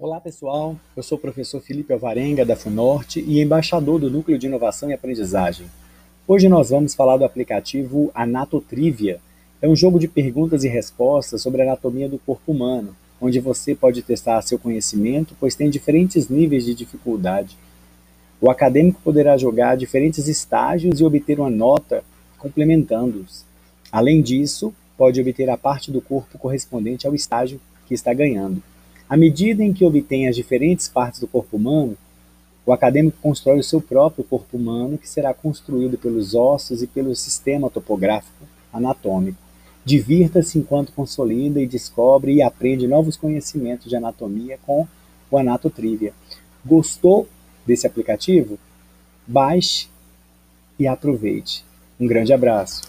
Olá pessoal, eu sou o professor Felipe Alvarenga da FUNORTE e embaixador do Núcleo de Inovação e Aprendizagem. Hoje nós vamos falar do aplicativo Anatotrivia. É um jogo de perguntas e respostas sobre a anatomia do corpo humano, onde você pode testar seu conhecimento, pois tem diferentes níveis de dificuldade. O acadêmico poderá jogar diferentes estágios e obter uma nota complementando-os. Além disso, pode obter a parte do corpo correspondente ao estágio que está ganhando. À medida em que obtém as diferentes partes do corpo humano, o acadêmico constrói o seu próprio corpo humano, que será construído pelos ossos e pelo sistema topográfico anatômico. Divirta-se enquanto consolida e descobre e aprende novos conhecimentos de anatomia com o Anatotrivia. Gostou desse aplicativo? Baixe e aproveite. Um grande abraço.